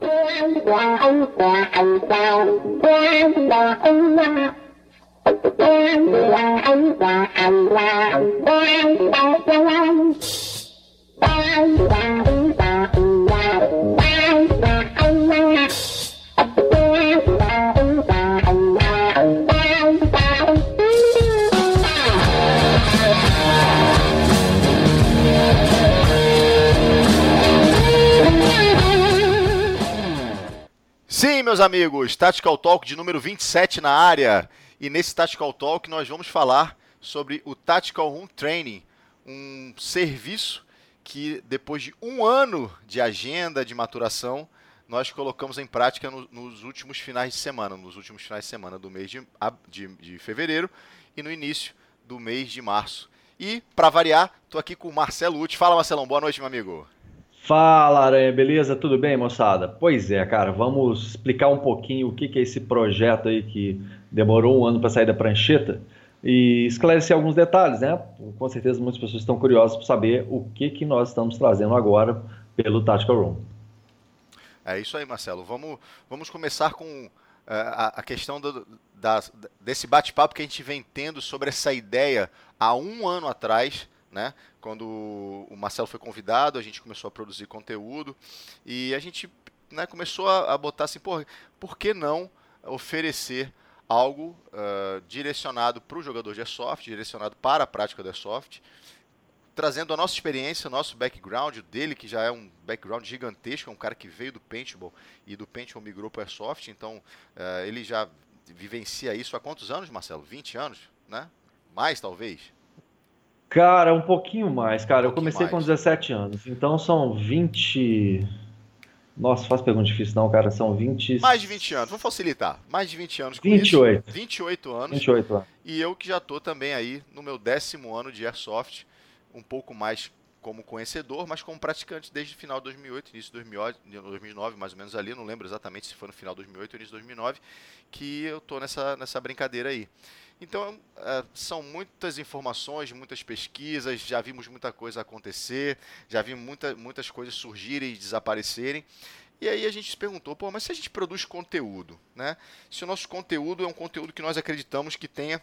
Sim, meus amigos, Tactical Talk de número 27 na área. E nesse Tactical Talk nós vamos falar sobre o Tactical Room Training, um serviço que depois de um ano de agenda, de maturação, nós colocamos em prática no, nos últimos finais de semana, nos últimos finais de semana do mês de, de, de fevereiro e no início do mês de março. E, para variar, estou aqui com o Marcelo Uti. Fala, Marcelão, boa noite, meu amigo. Fala, Aranha, beleza? Tudo bem, moçada? Pois é, cara, vamos explicar um pouquinho o que, é esse projeto aí que demorou um ano para sair da prancheta e esclarecer alguns detalhes, né? Com certeza muitas pessoas estão curiosas para saber o que, que nós estamos trazendo agora pelo Tactical Room. É isso aí, Marcelo. Vamos, vamos começar com uh, a, a, questão do, da, desse bate-papo que a gente vem tendo sobre essa ideia há um ano atrás né? Quando o Marcelo foi convidado, a gente começou a produzir conteúdo e a gente né, começou a, a botar assim, por, por que não oferecer algo uh, direcionado para o jogador de airsoft, direcionado para a prática do airsoft, trazendo a nossa experiência, nosso background dele, que já é um background gigantesco, é um cara que veio do paintball e do paintball migrou para airsoft, então uh, ele já vivencia isso há quantos anos, Marcelo? 20 anos, né? Mais, talvez? Cara, um pouquinho mais, cara. Um eu comecei mais. com 17 anos, então são 20. Nossa, faz pergunta difícil não, cara. São 20. Mais de 20 anos, vamos facilitar. Mais de 20 anos com 28. Isso. 28 anos. 28 anos. E eu que já tô também aí no meu décimo ano de Airsoft, um pouco mais como conhecedor, mas como praticante desde o final de 2008, início de 2009, mais ou menos ali, não lembro exatamente se foi no final de 2008 ou início de 2009, que eu tô nessa, nessa brincadeira aí. Então, é, são muitas informações, muitas pesquisas, já vimos muita coisa acontecer, já vimos muita, muitas coisas surgirem e desaparecerem. E aí a gente se perguntou, pô, mas se a gente produz conteúdo, né? Se o nosso conteúdo é um conteúdo que nós acreditamos que tenha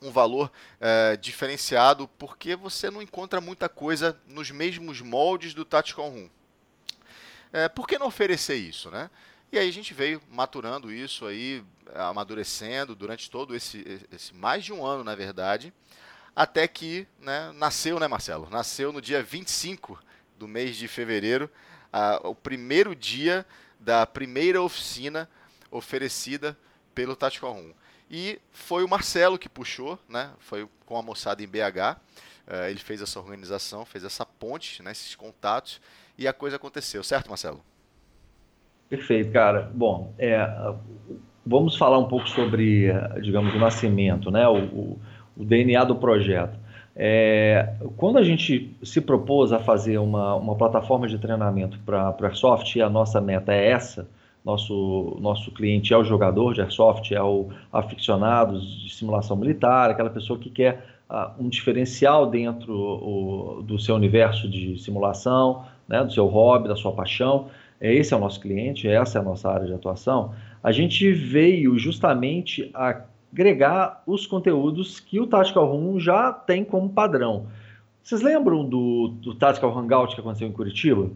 um valor é, diferenciado, porque você não encontra muita coisa nos mesmos moldes do Tactical Room. É, por que não oferecer isso, né? E aí a gente veio maturando isso aí, amadurecendo durante todo esse, esse mais de um ano, na verdade, até que né, nasceu, né, Marcelo? Nasceu no dia 25 do mês de fevereiro, o primeiro dia da primeira oficina oferecida pelo Tactical Room. E foi o Marcelo que puxou, né? Foi com a moçada em BH. Uh, eh, ele fez essa organização, fez essa ponte, né, esses contatos, e a coisa aconteceu, certo, Marcelo? Perfeito, cara. Bom, é, vamos falar um pouco sobre, digamos, o nascimento, né? o, o, o DNA do projeto. É, quando a gente se propôs a fazer uma, uma plataforma de treinamento para Airsoft, e a nossa meta é essa, nosso, nosso cliente é o jogador de Airsoft, é o aficionado de simulação militar, aquela pessoa que quer uh, um diferencial dentro o, do seu universo de simulação, né, do seu hobby, da sua paixão. Esse é o nosso cliente, essa é a nossa área de atuação. A gente veio justamente agregar os conteúdos que o Tactical Room já tem como padrão. Vocês lembram do, do Tactical Hangout que aconteceu em Curitiba?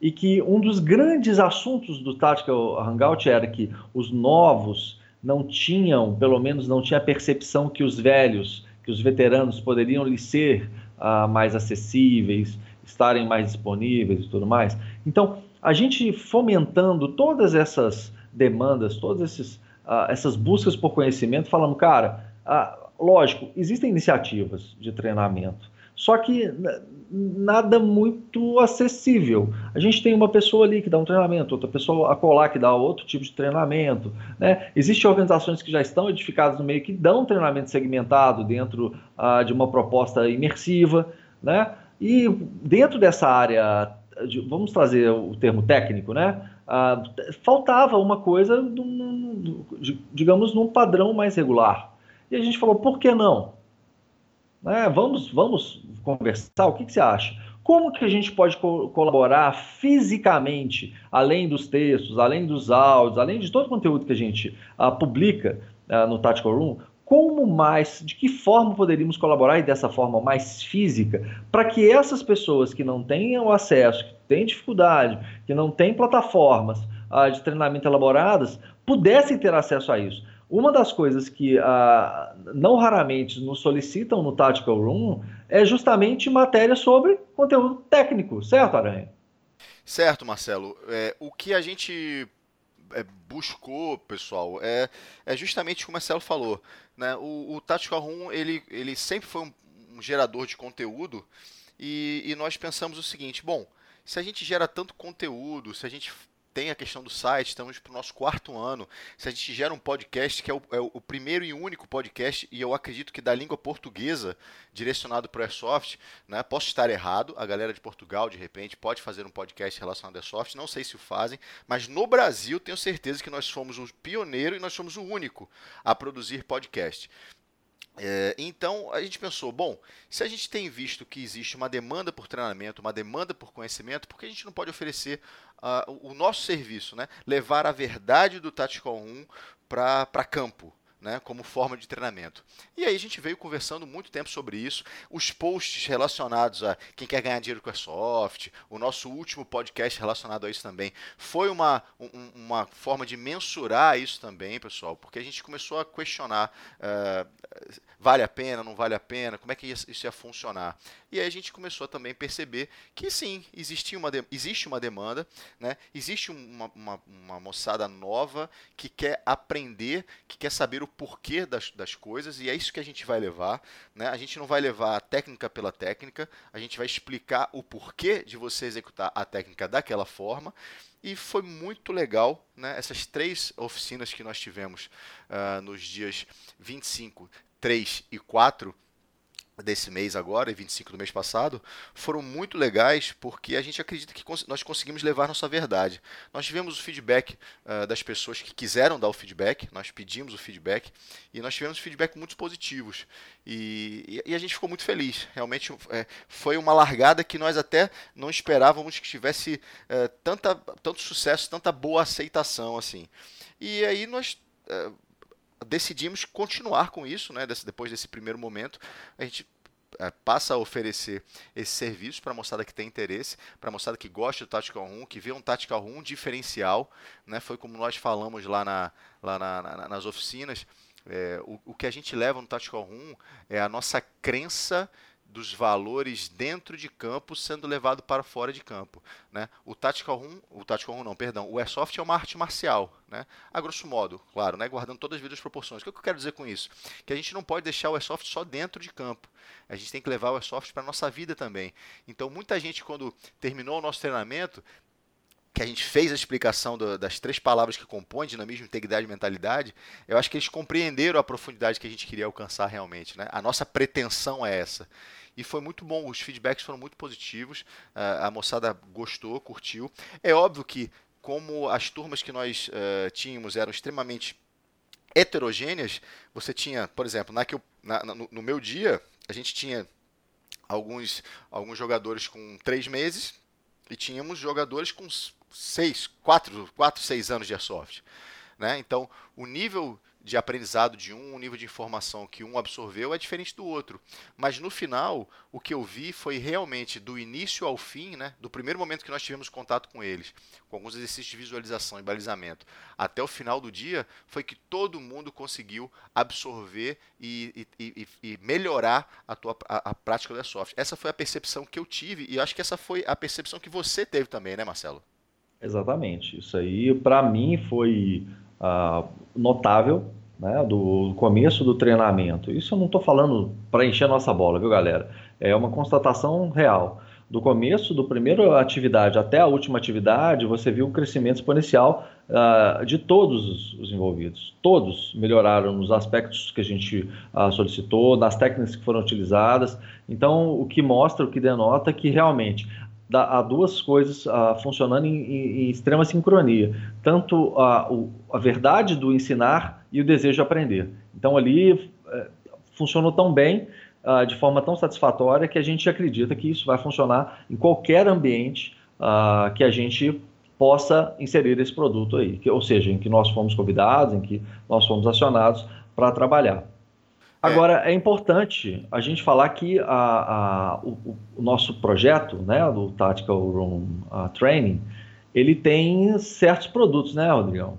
E que um dos grandes assuntos do Tactical Hangout era que os novos não tinham, pelo menos não tinha a percepção que os velhos, que os veteranos poderiam lhe ser uh, mais acessíveis, estarem mais disponíveis e tudo mais. Então, a gente fomentando todas essas demandas, todas esses, uh, essas buscas por conhecimento, falando, cara, uh, lógico, existem iniciativas de treinamento, só que nada muito acessível. A gente tem uma pessoa ali que dá um treinamento, outra pessoa a colar que dá outro tipo de treinamento. Né? Existem organizações que já estão edificadas no meio que dão treinamento segmentado dentro uh, de uma proposta imersiva. Né? E dentro dessa área, vamos trazer o termo técnico, né? Ah, faltava uma coisa, digamos, num padrão mais regular. E a gente falou, por que não? É, vamos, vamos conversar, o que, que, você acha? como que a gente pode co colaborar fisicamente, além dos textos, além dos áudios, além de todo o conteúdo que a gente uh, publica uh, no Tactical Room, como mais, de que forma poderíamos colaborar e dessa forma mais física, para que essas pessoas que não tenham acesso, que têm dificuldade, que não têm plataformas uh, de treinamento elaboradas, pudessem ter acesso a isso. Uma das coisas que uh, não raramente nos solicitam no Tactical Room é justamente matéria sobre conteúdo técnico, certo, Aranha? Certo, Marcelo. É, o que a gente é, buscou, pessoal, é, é justamente o que o Marcelo falou. Né? O, o Tactical Room ele, ele sempre foi um, um gerador de conteúdo e, e nós pensamos o seguinte: bom, se a gente gera tanto conteúdo, se a gente tem a questão do site, estamos para o nosso quarto ano. Se a gente gera um podcast, que é o, é o, primeiro e único podcast, e eu acredito que da língua portuguesa, direcionado para o Airsoft, né? posso estar errado, a galera de Portugal, de repente, pode fazer um podcast relacionado ao Airsoft, não sei se o fazem, mas no Brasil tenho certeza que nós somos o pioneiro e nós somos o único a produzir podcast. É, então a gente pensou, bom, se a gente tem visto que existe uma demanda por treinamento, uma demanda por conhecimento, por que a gente não pode oferecer uh, o nosso serviço, né? levar a verdade do Tactical 1 para campo? Né, como forma de treinamento. E aí a gente veio conversando muito tempo sobre isso. Os posts relacionados a quem quer ganhar dinheiro com a soft, o nosso último podcast relacionado a isso também, foi uma, um, uma forma de mensurar isso também, pessoal, porque a gente começou a questionar uh, vale a pena, não vale a pena, como é que isso ia funcionar. E aí a gente começou a também perceber que sim, existia uma existe uma demanda, né? existe uma, uma, uma moçada nova que quer aprender, que quer saber o porquê das, das coisas, e é isso que a gente vai levar. Né? A gente não vai levar a técnica pela técnica, a gente vai explicar o porquê de você executar a técnica daquela forma. E foi muito legal, né? Essas três oficinas que nós tivemos uh, nos dias 25, 3 e 4 desse mês agora, e 25 do mês passado, foram muito legais porque a gente acredita que nós conseguimos levar nossa verdade. Nós tivemos o feedback uh, das pessoas que quiseram dar o feedback, nós pedimos o feedback e nós tivemos feedback muito positivos. E, e, e a gente ficou muito feliz. Realmente é, foi uma largada que nós até não esperávamos que tivesse uh, tanta, tanto sucesso, tanta boa aceitação assim. E aí nós uh, decidimos continuar com isso, né? depois desse primeiro momento. A gente é, passa a oferecer esse serviço para a moçada que tem interesse, para a moçada que gosta do Tactical Room, que vê um Tactical Room diferencial. Né? Foi como nós falamos lá, na, lá na, na, nas oficinas. É, o, o que a gente leva no Tactical Room é a nossa crença dos valores dentro de campo sendo levado para fora de campo. Né? O Tactical Room, o Tactical Room não, perdão, o Airsoft é uma arte marcial, né? a grosso modo, claro, né? guardando todas as devidas proporções. O que eu quero dizer com isso? Que a gente não pode deixar o Airsoft só dentro de campo. A gente tem que levar o Airsoft para a nossa vida também. Então, muita gente, quando terminou o nosso treinamento, que a gente fez a explicação do, das três palavras que compõem dinamismo, integridade e mentalidade, eu acho que eles compreenderam a profundidade que a gente queria alcançar realmente. Né? A nossa pretensão é essa e foi muito bom. Os feedbacks foram muito positivos, a moçada gostou, curtiu. É óbvio que, como as turmas que nós uh, tínhamos eram extremamente heterogêneas, você tinha, por exemplo, na que eu, na, no, no meu dia, a gente tinha alguns, alguns jogadores com três meses e tínhamos jogadores com seis, quatro, quatro seis anos de airsoft. Né? Então, o nível de aprendizado de um, o nível de informação que um absorveu é diferente do outro. Mas no final, o que eu vi foi realmente do início ao fim, né, do primeiro momento que nós tivemos contato com eles, com alguns exercícios de visualização e balizamento, até o final do dia, foi que todo mundo conseguiu absorver e, e, e, e melhorar a, tua, a, a prática do Airsoft. Essa foi a percepção que eu tive e acho que essa foi a percepção que você teve também, né, Marcelo? Exatamente. Isso aí, para mim, foi uh, notável né, do começo do treinamento. Isso eu não estou falando para encher a nossa bola, viu, galera? É uma constatação real. Do começo, do primeiro atividade até a última atividade, você viu um crescimento exponencial uh, de todos os envolvidos. Todos melhoraram nos aspectos que a gente uh, solicitou, nas técnicas que foram utilizadas. Então, o que mostra, o que denota que realmente há duas coisas uh, funcionando em, em, em, extrema sincronia. Tanto a, o, a verdade do ensinar e o desejo de aprender. Então ali uh, funcionou tão bem uh, de forma tão satisfatória que a gente acredita que isso vai funcionar em qualquer ambiente uh, que a gente possa inserir esse produto aí, que, ou seja, em que nós fomos convidados, em que nós fomos acionados para trabalhar. É. Agora, é. é importante a gente falar que a, a, o, o, nosso projeto, né, do Tactical Room uh, Training, ele tem certos produtos, né, Rodrigão?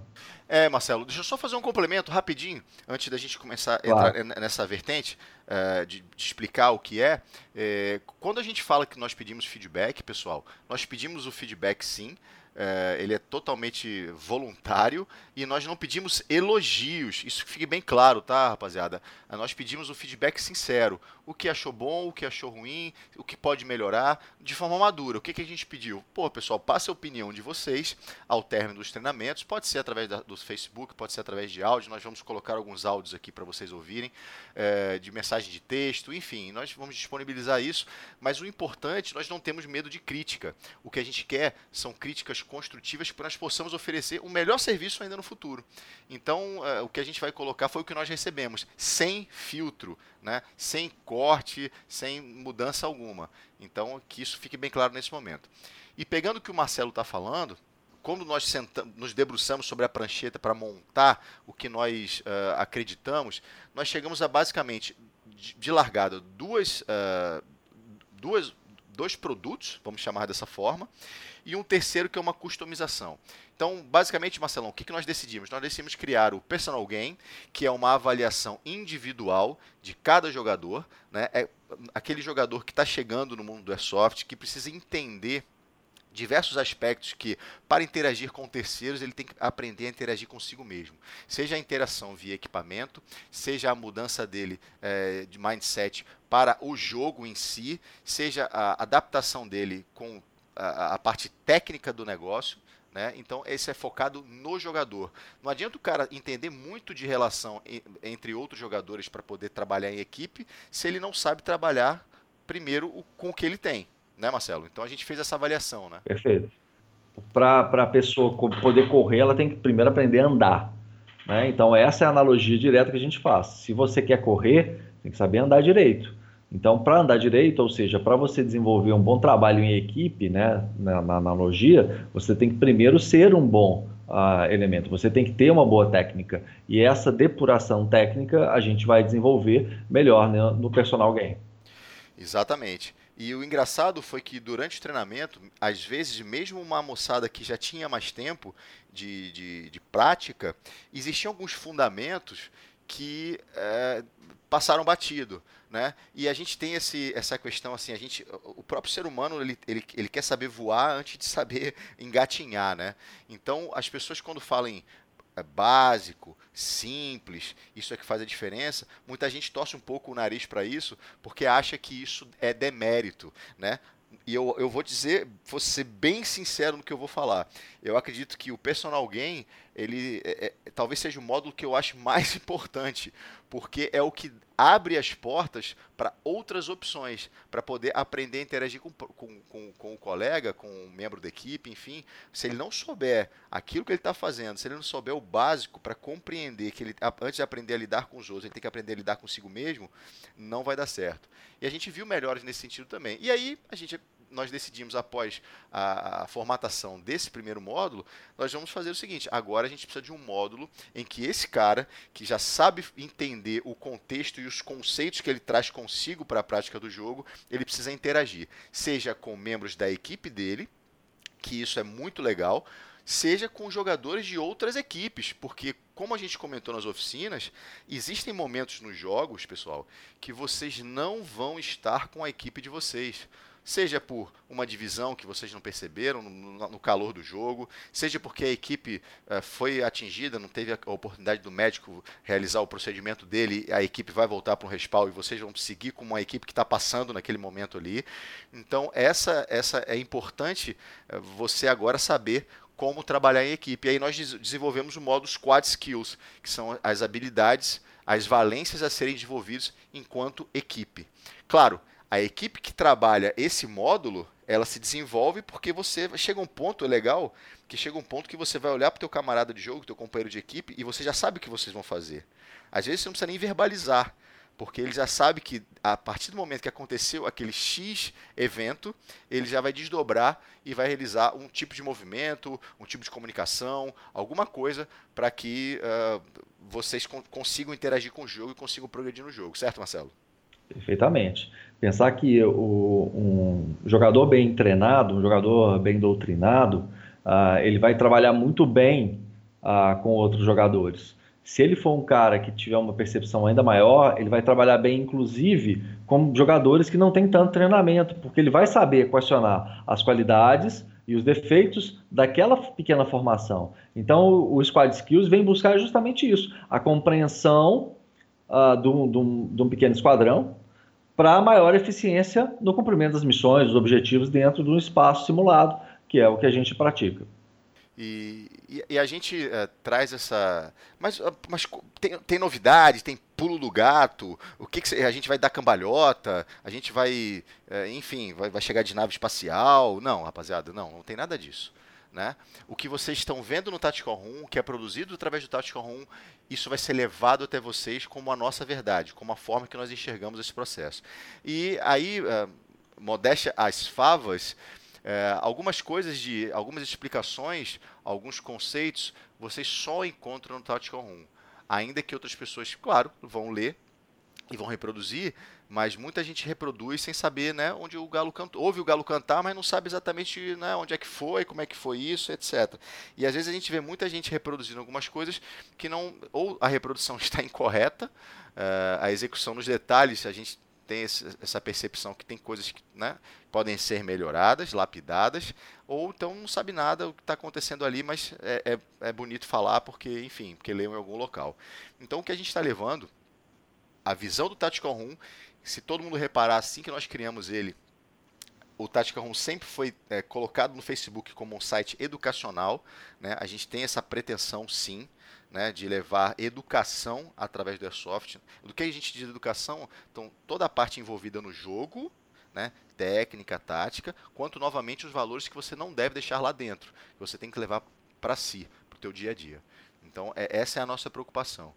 É, Marcelo, deixa eu só fazer um complemento rapidinho, antes da gente começar a claro. entrar nessa vertente uh, de, de, explicar o que é. é. Quando a gente fala que nós pedimos feedback, pessoal, nós pedimos o feedback sim, é, ele é totalmente voluntário e nós não pedimos elogios. Isso fique bem claro, tá, rapaziada? Nós pedimos o feedback sincero. O que achou bom, o que achou ruim, o que pode melhorar, de forma madura. O que, que a gente pediu? Pô, pessoal, passe a opinião de vocês ao término dos treinamentos. Pode ser através da, do Facebook, pode ser através de áudio. Nós vamos colocar alguns áudios aqui para vocês ouvirem, é, de mensagem de texto, enfim, nós vamos disponibilizar isso. Mas o importante, nós não temos medo de crítica. O que a gente quer são críticas construtivas para nós possamos oferecer o melhor serviço ainda no futuro. Então, uh, o que a gente vai colocar foi o que nós recebemos, sem filtro, né? sem corte, sem mudança alguma. Então, que isso fique bem claro nesse momento. E pegando o que o Marcelo está falando, quando nós sentamos, nos debruçamos sobre a prancheta para montar o que nós uh, acreditamos, nós chegamos a basicamente, de, de largada, duas, uh, duas, dois produtos, vamos chamar dessa forma, e um terceiro que é uma customização. Então, basicamente, Marcelão, o que, que nós decidimos? Nós decidimos criar o Personal Game, que é uma avaliação individual de cada jogador. Né? É aquele jogador que está chegando no mundo do Airsoft, que precisa entender diversos aspectos que, para interagir com terceiros, ele tem que aprender a interagir consigo mesmo. Seja a interação via equipamento, seja a mudança dele é, de mindset para o jogo em si, seja a adaptação dele com a, a parte técnica do negócio. Né? Então, esse é focado no jogador. Não adianta o cara entender muito de relação entre outros jogadores para poder trabalhar em equipe, se ele não sabe trabalhar primeiro com o que ele tem né, Marcelo? Então a gente fez essa avaliação, né? Perfeito. Para a pessoa poder correr, ela tem que primeiro aprender a andar. Né? Então, essa é a analogia direta que a gente faz. Se você quer correr, tem que saber andar direito. Então, para andar direito, ou seja, para você desenvolver um bom trabalho em equipe, né, na, na analogia, você tem que primeiro ser um bom uh, elemento, você tem que ter uma boa técnica. E essa depuração técnica a gente vai desenvolver melhor né, no personal game. Exatamente. E o engraçado foi que durante o treinamento, às vezes, mesmo uma moçada que já tinha mais tempo de, de, de prática, existiam alguns fundamentos que é, passaram batido. Né? E a gente tem esse, essa questão assim, a gente, o próprio ser humano ele, ele, ele quer saber voar antes de saber engatinhar, né? Então as pessoas quando falam é básico, simples, isso é que faz a diferença. Muita gente torce um pouco o nariz para isso, porque acha que isso é demérito, né? E eu, eu vou dizer, vou ser bem sincero no que eu vou falar. Eu acredito que o personal game, ele é, é, talvez seja o módulo que eu acho mais importante, porque é o que abre as portas para outras opções, para poder aprender a interagir com, com, com, com, o colega, com um membro da equipe, enfim. Se ele não souber aquilo que ele está fazendo, se ele não souber o básico para compreender que ele, antes de aprender a lidar com os outros, ele tem que aprender a lidar consigo mesmo, não vai dar certo. E a gente viu melhores nesse sentido também. E aí a gente nós decidimos, após a, a, formatação desse primeiro módulo, nós vamos fazer o seguinte: agora a gente precisa de um módulo em que esse cara, que já sabe entender o contexto e os conceitos que ele traz consigo para a prática do jogo, ele precisa interagir, seja com membros da equipe dele, que isso é muito legal, seja com jogadores de outras equipes, porque como a gente comentou nas oficinas, existem momentos nos jogos, pessoal, que vocês não vão estar com a equipe de vocês seja por uma divisão que vocês não perceberam no, no calor do jogo, seja porque a equipe uh, foi atingida, não teve a oportunidade do médico realizar o procedimento dele, a equipe vai voltar para um respaldo e vocês vão seguir com uma equipe que está passando naquele momento ali. Então, essa, essa é importante uh, você agora saber como trabalhar em equipe. E aí nós desenvolvemos o modo Squad Skills, que são as habilidades, as valências a serem desenvolvidas enquanto equipe. Claro, a equipe que trabalha esse módulo, ela se desenvolve porque você chega um ponto é legal, que chega um ponto que você vai olhar para o teu camarada de jogo, teu companheiro de equipe e você já sabe o que vocês vão fazer. Às vezes você não precisa nem verbalizar, porque ele já sabe que a partir do momento que aconteceu aquele X evento, ele já vai desdobrar e vai realizar um tipo de movimento, um tipo de comunicação, alguma coisa para que uh, vocês consigam interagir com o jogo e consigam progredir no jogo, certo, Marcelo? Perfeitamente. Pensar que o, um jogador bem treinado, um jogador bem doutrinado, uh, ele vai trabalhar muito bem uh, com outros jogadores. Se ele for um cara que tiver uma percepção ainda maior, ele vai trabalhar bem, inclusive, com jogadores que não têm tanto treinamento, porque ele vai saber questionar as qualidades e os defeitos daquela pequena formação. Então, o Squad Skills vem buscar justamente isso: a compreensão uh, de, um, de, um, de um pequeno esquadrão para maior eficiência no cumprimento das missões, dos objetivos dentro de um espaço simulado, que é o que a gente pratica. E, e, e a gente uh, traz essa. Mas, uh, mas tem, tem novidade, tem pulo do gato, o que, que a gente vai dar cambalhota, a gente vai, uh, enfim, vai, vai chegar de nave espacial. Não, rapaziada, não, não tem nada disso. Né? O que vocês estão vendo no Tactical Room, que é produzido através do Tactical Room, isso vai ser levado até vocês como a nossa verdade, como a forma que nós enxergamos esse processo. E aí, uh, modéstia às favas, é, algumas coisas de algumas explicações, alguns conceitos, vocês só encontram no Tactical Room. Ainda que outras pessoas, claro, vão ler e vão reproduzir, mas muita gente reproduz sem saber né, onde o galo cantou. Ouve o galo cantar, mas não sabe exatamente né, onde é que foi, como é que foi isso, etc. E às vezes a gente vê muita gente reproduzindo algumas coisas que não. Ou a reprodução está incorreta, uh, a execução nos detalhes, a gente tem essa percepção que tem coisas que né, podem ser melhoradas, lapidadas, ou então não sabe nada o que está acontecendo ali, mas é, é, é, bonito falar porque, enfim, porque leu em algum local. Então o que a gente está levando, a visão do Tactical Room, se todo mundo reparar assim que nós criamos ele, o Tactical Room sempre foi é, colocado no Facebook como um site educacional, né? a gente tem essa pretensão sim, né, de levar educação através do Airsoft. Do que a gente diz educação? Então, toda a parte envolvida no jogo, né, técnica, tática, quanto novamente os valores que você não deve deixar lá dentro, que você tem que levar para si, para o teu dia a dia. Então, é, essa é a nossa preocupação.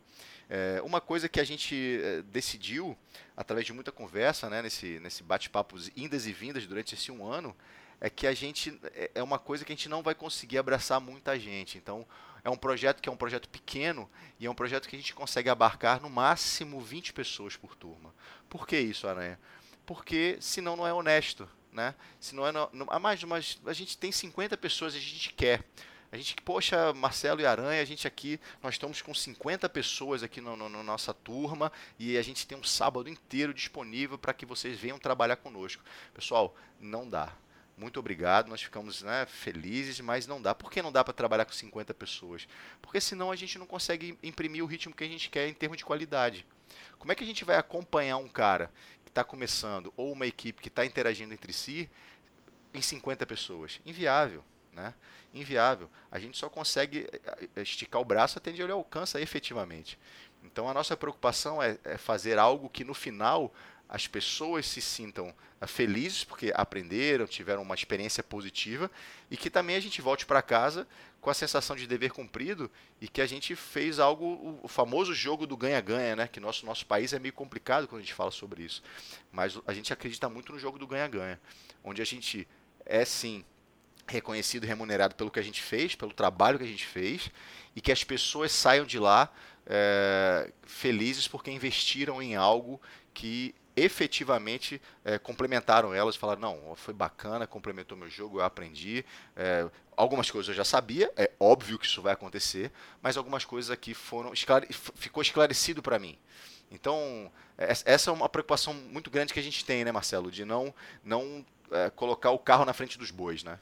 É, uma coisa que a gente é, decidiu, através de muita conversa, né, nesse, nesse bate-papo indas e vindas durante esse um ano, é que a gente é, é uma coisa que a gente não vai conseguir abraçar muita gente. Então, é um projeto que é um projeto pequeno e é um projeto que a gente consegue abarcar no máximo 20 pessoas por turma. Por que isso, Aranha? Porque senão não é honesto, né? Se não é mais mas a gente tem 50 pessoas e a gente quer. A gente, poxa, Marcelo e Aranha, a gente aqui, nós estamos com 50 pessoas aqui na no, no, nossa turma e a gente tem um sábado inteiro disponível para que vocês venham trabalhar conosco. Pessoal, não dá muito obrigado, nós ficamos né, felizes, mas não dá. Por que não dá para trabalhar com 50 pessoas? Porque senão a gente não consegue imprimir o ritmo que a gente quer em termos de qualidade. Como é que a gente vai acompanhar um cara que está começando ou uma equipe que está interagindo entre si em 50 pessoas? Inviável. Né? Inviável. A gente só consegue eh, eh, esticar o braço até onde ele alcança efetivamente. Então a nossa preocupação é, é fazer algo que no final as pessoas se sintam ah, felizes porque aprenderam, tiveram uma experiência positiva e que também a gente volte para casa com a sensação de dever cumprido e que a gente fez algo, o famoso jogo do ganha-ganha, né? Que nosso nosso país é meio complicado quando a gente fala sobre isso, mas a gente acredita muito no jogo do ganha-ganha, onde a gente é sim reconhecido e remunerado pelo que a gente fez, pelo trabalho que a gente fez e que as pessoas saiam de lá é, felizes porque investiram em algo que efetivamente é, complementaram elas, falaram, não, foi bacana, complementou meu jogo, eu aprendi. É, algumas coisas eu já sabia, é óbvio que isso vai acontecer, mas algumas coisas aqui foram esclare... ficou esclarecido para mim. Então, essa é uma preocupação muito grande que a gente tem, né, Marcelo, de não, não é, colocar o carro na frente dos bois, né?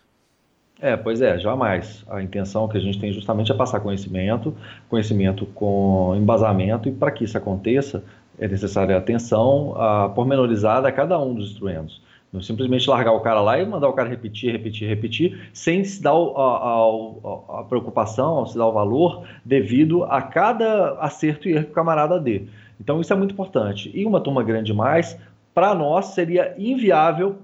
É, pois é, jamais. A intenção que a gente tem justamente é passar conhecimento, conhecimento com embasamento, e para que isso aconteça, é necessária atenção a pormenorizada a cada um dos instrumentos. Não simplesmente largar o cara lá e mandar o cara repetir, repetir, repetir, sem se dar a, a, preocupação, se dar o valor devido a cada acerto e erro que o camarada dê. Então isso é muito importante. E uma turma grande demais, para nós seria inviável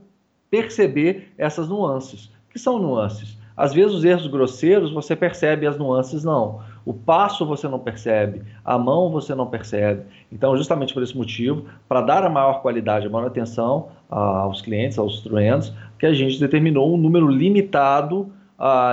perceber essas nuances. Que são nuances? Às vezes os erros grosseiros você percebe, as nuances não. O passo você não percebe, a mão você não percebe. Então, justamente por esse motivo, para dar a maior qualidade, a maior atenção aos clientes, aos instrumentos, que a gente determinou um número limitado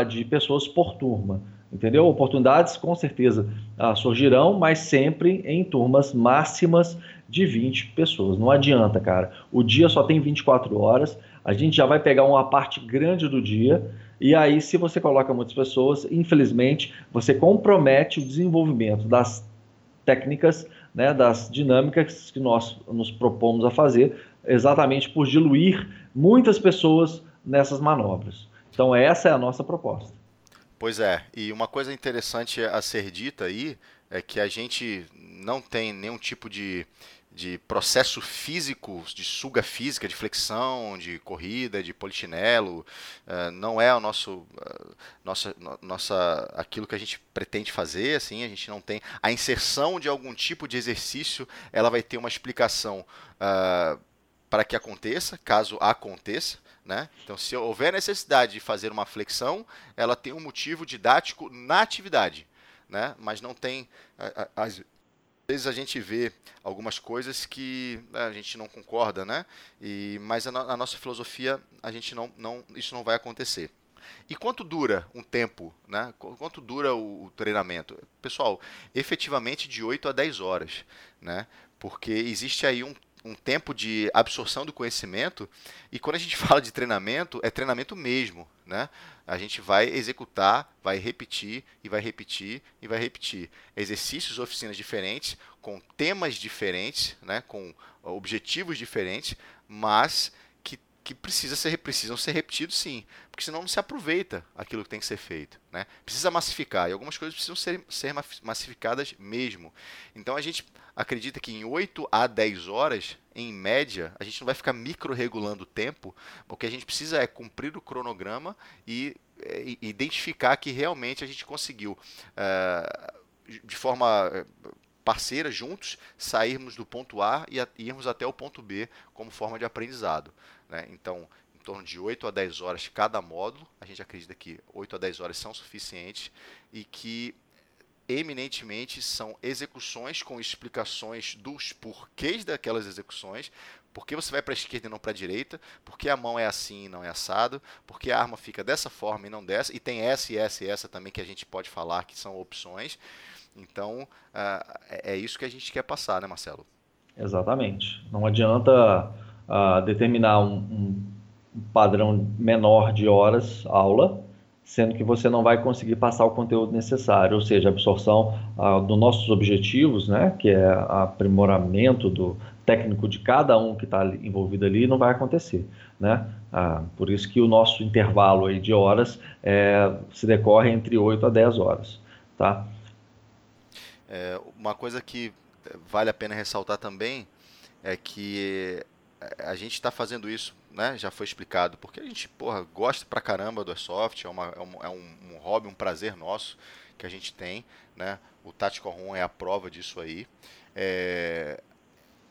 de pessoas por turma. Entendeu? Oportunidades com certeza surgirão, mas sempre em turmas máximas de 20 pessoas. Não adianta, cara. O dia só tem 24 horas, a gente já vai pegar uma parte grande do dia, e aí, se você coloca muitas pessoas, infelizmente, você compromete o desenvolvimento das técnicas, né, das dinâmicas que nós nos propomos a fazer, exatamente por diluir muitas pessoas nessas manobras. Então, essa é a nossa proposta. Pois é, e uma coisa interessante a ser dita aí é que a gente não tem nenhum tipo de de processo físico, de suga física, de flexão, de corrida, de polichinelo, uh, não é o nosso, uh, nossa, no, nossa, aquilo que a gente pretende fazer, assim, a gente não tem a inserção de algum tipo de exercício, ela vai ter uma explicação uh, para que aconteça, caso aconteça, né? Então, se houver necessidade de fazer uma flexão, ela tem um motivo didático na atividade, né? Mas não tem vezes a gente vê algumas coisas que né, a gente não concorda, né? E, mas a, a, nossa filosofia, a gente não, não, isso não vai acontecer. E quanto dura um tempo, né? Quanto dura o, o treinamento? Pessoal, efetivamente de 8 a 10 horas, né? Porque existe aí um um tempo de absorção do conhecimento. E quando a gente fala de treinamento, é treinamento mesmo. Né? A gente vai executar, vai repetir e vai repetir e vai repetir. Exercícios, oficinas diferentes, com temas diferentes, né? com objetivos diferentes, mas que, que precisa ser, precisam ser repetidos sim, porque senão não se aproveita aquilo que tem que ser feito. Né? Precisa massificar, e algumas coisas precisam ser, ser massificadas mesmo. Então a gente acredita que em 8 a 10 horas, em média, a gente não vai ficar micro-regulando o tempo, o que a gente precisa é cumprir o cronograma e, e identificar que realmente a gente conseguiu, uh, de forma eh, parceira, juntos, sairmos do ponto A e irmos até o ponto B como forma de aprendizado. Né? Então, em torno de 8 a 10 horas cada módulo, a gente acredita que 8 a 10 horas são suficientes e que eminentemente são execuções com explicações dos porquês daquelas execuções, por que você vai para a esquerda e não para a direita, por que a mão é assim e não é assado, por que a arma fica dessa forma e não dessa, e tem essa e essa e essa também que a gente pode falar que são opções. Então, uh, é isso que a gente quer passar, né, Marcelo? Exatamente. Não adianta uh, determinar um, um padrão menor de horas aula sendo que você não vai conseguir passar o conteúdo necessário, ou seja, a absorção ah, dos nossos objetivos, né, que é aprimoramento do técnico de cada um que está envolvido ali, não vai acontecer, né? Ah, por isso que o nosso intervalo aí de horas é, se decorre entre 8 a 10 horas, tá? É, uma coisa que vale a pena ressaltar também é que a gente está fazendo isso né, já foi explicado, porque a gente, porra, gosta pra caramba do Airsoft, é, uma, é, um, é um, hobby, um prazer nosso que a gente tem, né, o Tactical Room é a prova disso aí. É,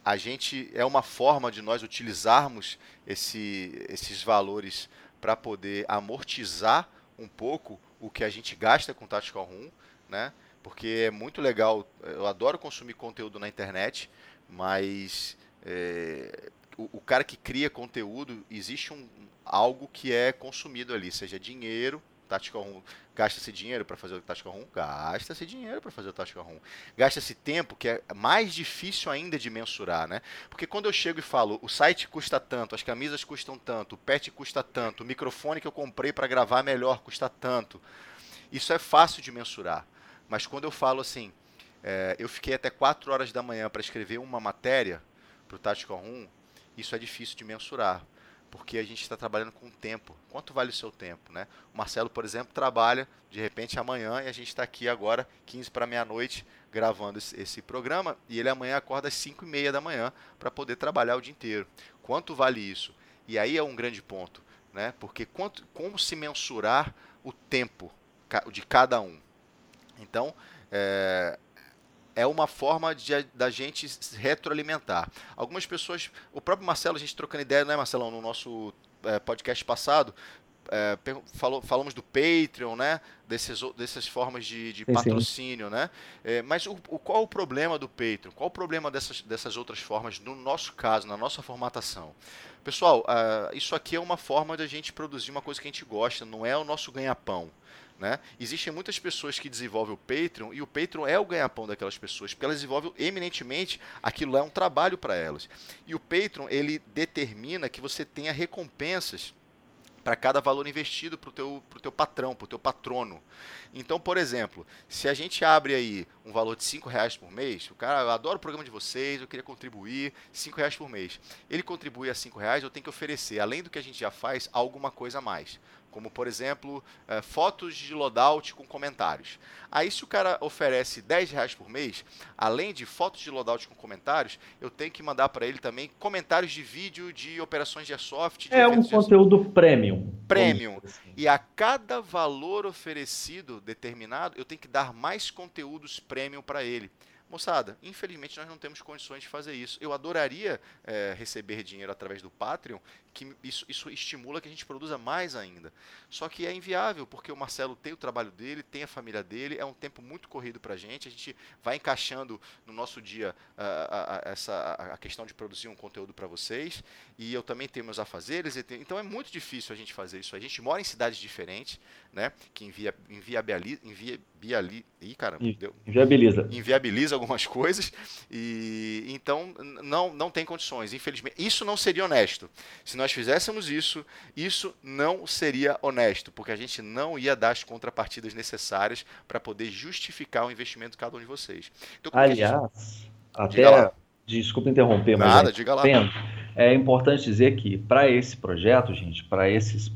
a gente, é uma forma de nós utilizarmos esse, esses valores para poder amortizar um pouco o que a gente gasta com Tactical Room, né, porque é muito legal, eu adoro consumir conteúdo na internet, mas é, o, cara que cria conteúdo, existe um, algo que é consumido ali, seja dinheiro, Tactical Room, gasta-se dinheiro para fazer o Tactical Room? Gasta-se dinheiro para fazer o Tactical Room. Gasta-se tempo, que é mais difícil ainda de mensurar, né? Porque quando eu chego e falo, o site custa tanto, as camisas custam tanto, o pet custa tanto, o microfone que eu comprei para gravar melhor custa tanto, isso é fácil de mensurar. Mas quando eu falo assim, é, eu fiquei até 4 horas da manhã para escrever uma matéria para o Tactical Room, isso é difícil de mensurar, porque a gente está trabalhando com tempo. Quanto vale o seu tempo? Né? O Marcelo, por exemplo, trabalha de repente amanhã e a gente está aqui agora, 15 para meia-noite, gravando esse, programa e ele amanhã acorda às 5 e meia da manhã para poder trabalhar o dia inteiro. Quanto vale isso? E aí é um grande ponto, né? porque quanto, como se mensurar o tempo de cada um? Então, é, é uma forma de, da gente retroalimentar. Algumas pessoas, o próprio Marcelo, a gente trocando ideia, né, Marcelão, no nosso é, podcast passado, é, falou, falamos do Patreon, né? Desses, dessas formas de, de patrocínio, sim. né? É, mas o, o, qual o problema do Patreon? Qual o problema dessas, dessas outras formas, no nosso caso, na nossa formatação? Pessoal, uh, isso aqui é uma forma de a gente produzir uma coisa que a gente gosta, não é o nosso ganha-pão. Né? Existem muitas pessoas que desenvolvem o Patreon e o Patreon é o ganha-pão daquelas pessoas, porque elas desenvolvem eminentemente aquilo é um trabalho para elas. E o Patreon ele determina que você tenha recompensas para cada valor investido para o teu, pro teu patrão, para o teu patrono. Então, por exemplo, se a gente abre aí um valor de 5 reais por mês, o cara, eu adoro o programa de vocês, eu queria contribuir 5 reais por mês. Ele contribui a 5 reais, eu tenho que oferecer, além do que a gente já faz, alguma coisa a mais como por exemplo é, fotos de loadout com comentários. Aí se o cara oferece 10 reais por mês, além de fotos de loadout com comentários, eu tenho que mandar para ele também comentários de vídeo de operações de airsoft. De é um conteúdo premium. Premium. Assim. E a cada valor oferecido determinado, eu tenho que dar mais conteúdos premium para ele. Moçada, infelizmente nós não temos condições de fazer isso. Eu adoraria é, receber dinheiro através do Patreon, que isso, isso estimula que a gente produza mais ainda. Só que é inviável, porque o Marcelo tem o trabalho dele, tem a família dele, é um tempo muito corrido para a gente. A gente vai encaixando no nosso dia a, a, a essa, a questão de produzir um conteúdo para vocês. E eu também tenho meus afazeres. Então é muito difícil a gente fazer isso. A gente mora em cidades diferentes, né? Que envia, envia, envia, envia, ih, caramba, deu. Inviabiliza. Inviabiliza algumas coisas. E então não, não tem condições, infelizmente. Isso não seria honesto. Se nós fizéssemos isso, isso não seria honesto, porque a gente não ia dar as contrapartidas necessárias para poder justificar o investimento de cada um de vocês. Então, Aliás, gente... até. Desculpa interromper, mas. Nada, é, diga lá. É importante dizer que para esse projeto, gente, para esses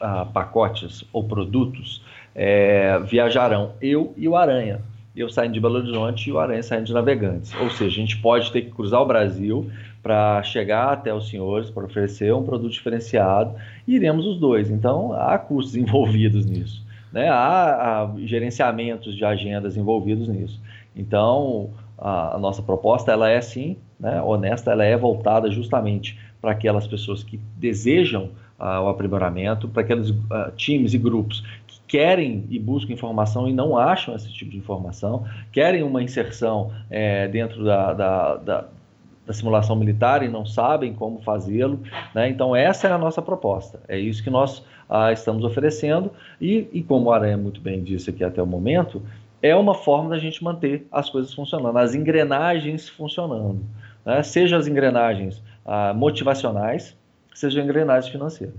uh, pacotes ou produtos, é, viajarão eu e o Aranha eu saindo de Belo Horizonte e o Aranha saindo de Navegantes. Ou seja, a gente pode ter que cruzar o Brasil para chegar até os senhores, para oferecer um produto diferenciado, e iremos os dois. Então, há custos envolvidos nisso. Né? Há, há gerenciamentos de agendas envolvidos nisso. Então, a, a nossa proposta ela é sim, né, honesta, ela é voltada justamente para aquelas pessoas que desejam uh, o aprimoramento, para aqueles uh, times e grupos querem e buscam informação e não acham esse tipo de informação, querem uma inserção é, dentro da, da, da, da, simulação militar e não sabem como fazê-lo. Né? Então, essa é a nossa proposta, é isso que nós ah, estamos oferecendo e, e, como o Aranha muito bem disse aqui até o momento, é uma forma da gente manter as coisas funcionando, as engrenagens funcionando, né? seja as engrenagens ah, motivacionais, seja engrenagens financeiras.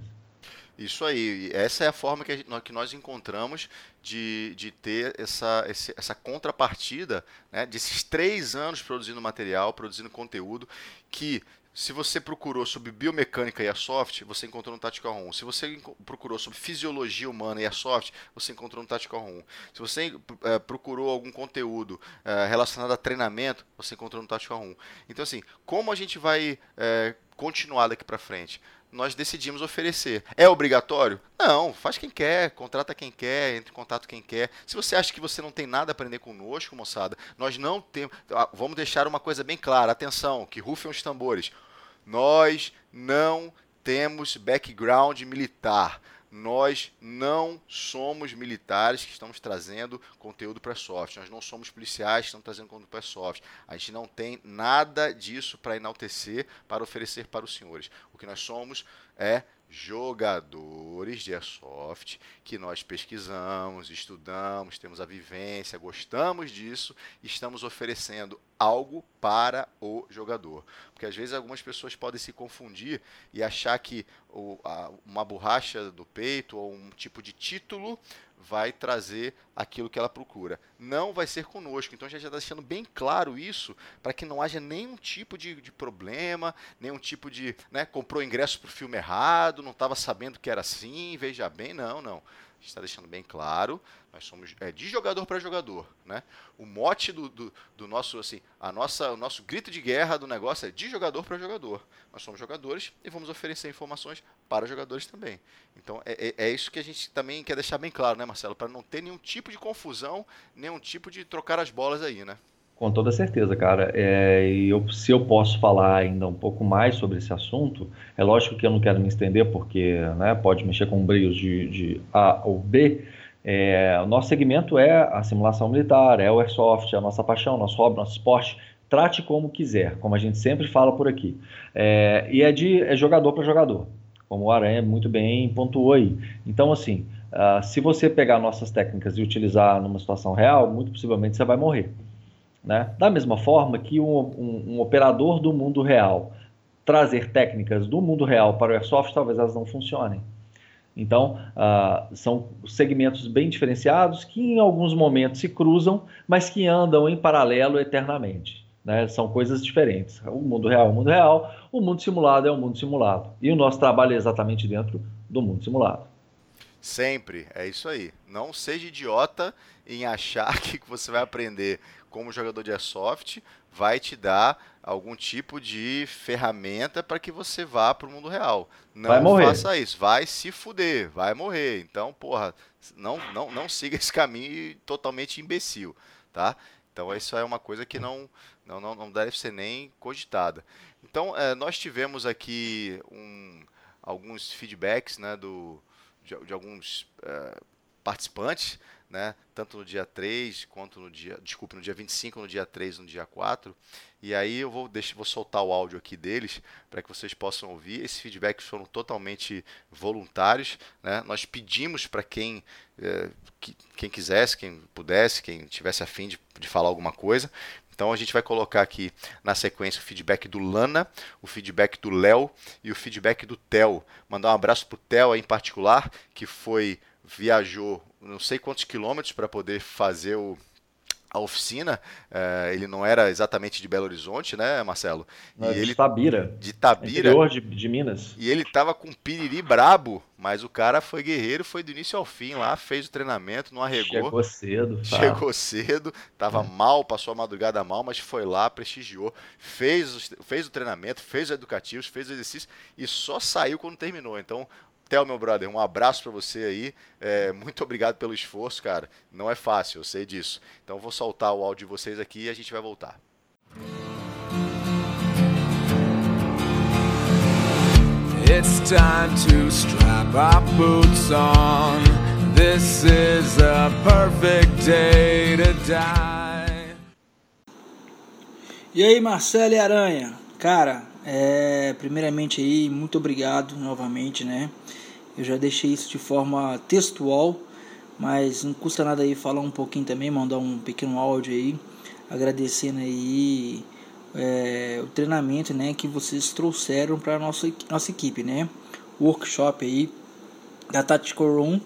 Isso aí. Essa é a forma que, a, que nós encontramos de, de ter essa, essa contrapartida né, desses três anos produzindo material, produzindo conteúdo, que se você procurou sobre biomecânica e a soft, você encontrou no Tactical 1. Se você procurou sobre fisiologia humana e a soft, você encontrou no Tactical 1. Se você é, procurou algum conteúdo é, relacionado a treinamento, você encontrou no Tactical 1. Então, assim, como a gente vai é, continuar daqui para frente? nós decidimos oferecer. É obrigatório? Não, faz quem quer, contrata quem quer, entre em contato quem quer. Se você acha que você não tem nada a aprender conosco, moçada, nós não temos. Ah, vamos deixar uma coisa bem clara, atenção, que rufem os tambores. Nós não temos background militar nós não somos militares que estamos trazendo conteúdo para soft. Nós não somos policiais que estamos trazendo conteúdo para soft. A gente não tem nada disso para enaltecer, para oferecer para os senhores. O que nós somos é jogadores de airsoft que nós pesquisamos, estudamos, temos a vivência, gostamos disso, estamos oferecendo algo para o jogador. Porque às vezes algumas pessoas podem se confundir e achar que o, a, uma borracha do peito ou um tipo de título vai trazer aquilo que ela procura. Não vai ser conosco. Então já está deixando bem claro isso para que não haja nenhum tipo de, de problema, nenhum tipo de. Né, comprou ingresso para o filme errado, não estava sabendo que era assim, veja bem, não, não está deixando bem claro, nós somos é, de jogador para jogador, né? O mote do, do, do, nosso, assim, a nossa, o nosso grito de guerra do negócio é de jogador para jogador. Nós somos jogadores e vamos oferecer informações para jogadores também. Então é, é, é isso que a gente também quer deixar bem claro, né, Marcelo, para não ter nenhum tipo de confusão, nenhum tipo de trocar as bolas aí, né? Com toda certeza, cara. É, e eu, se eu posso falar ainda um pouco mais sobre esse assunto, é lógico que eu não quero me estender porque né, pode mexer com brilhos de, de A ou B. É, o nosso segmento é a simulação militar, é o airsoft, é a nossa paixão, nosso hobby, nosso esporte. Trate como quiser, como a gente sempre fala por aqui. É, e é de é jogador para jogador, como o Aranha muito bem pontuou aí. Então, assim, uh, se você pegar nossas técnicas e utilizar numa situação real, muito possivelmente você vai morrer. Né? Da mesma forma que um, um, um, operador do mundo real trazer técnicas do mundo real para o Airsoft, talvez elas não funcionem. Então, uh, são segmentos bem diferenciados que em alguns momentos se cruzam, mas que andam em paralelo eternamente. Né? São coisas diferentes. O mundo real é o mundo real, o mundo simulado é o mundo simulado. E o nosso trabalho é exatamente dentro do mundo simulado. Sempre, é isso aí. Não seja idiota em achar que você vai aprender como jogador de airsoft vai te dar algum tipo de ferramenta para que você vá para o mundo real. Não faça isso, vai se fuder, vai morrer. Então, porra, não, não, não siga esse caminho totalmente imbecil, tá? Então, isso é uma coisa que não, não, não, não deve ser nem cogitada. Então, é, nós tivemos aqui um, alguns feedbacks né, do, de, de alguns é, participantes né? Tanto no dia 3 quanto no dia, desculpe, no dia 25, no dia 3, no dia 4. E aí eu vou deixar, vou soltar o áudio aqui deles para que vocês possam ouvir. Esses feedbacks foram totalmente voluntários, né? Nós pedimos para quem é, que, quem quisesse, quem pudesse, quem tivesse afim de, de falar alguma coisa. Então a gente vai colocar aqui na sequência o feedback do Lana, o feedback do Léo e o feedback do Theo. Mandar um abraço pro Theo em particular, que foi viajou não sei quantos quilômetros para poder fazer o, a oficina. É, ele não era exatamente de Belo Horizonte, né, Marcelo? É, de ele, Tabira. De Tabira. Interior de, de Minas. E ele tava com piriri brabo, mas o cara foi guerreiro, foi do início ao fim lá, fez o treinamento, não arregou. Chegou cedo. Tá. Chegou cedo, tava é. mal, passou a madrugada mal, mas foi lá, prestigiou, fez, fez o treinamento, fez os educativos, fez o exercício e só saiu quando terminou. Então, Theo, meu brother, um abraço para você aí. É, muito obrigado pelo esforço, cara. Não é fácil, eu sei disso. Então vou soltar o áudio de vocês aqui e a gente vai voltar. It's time to strap our boots on. This is a perfect day to die. E aí, Marcelo e Aranha? Cara, é, primeiramente aí, muito obrigado novamente, né? Eu já deixei isso de forma textual, mas não custa nada aí falar um pouquinho também, mandar um pequeno áudio aí, agradecendo aí é, o treinamento, né, que vocês trouxeram para nossa nossa equipe, né? Workshop aí da Tactical Room,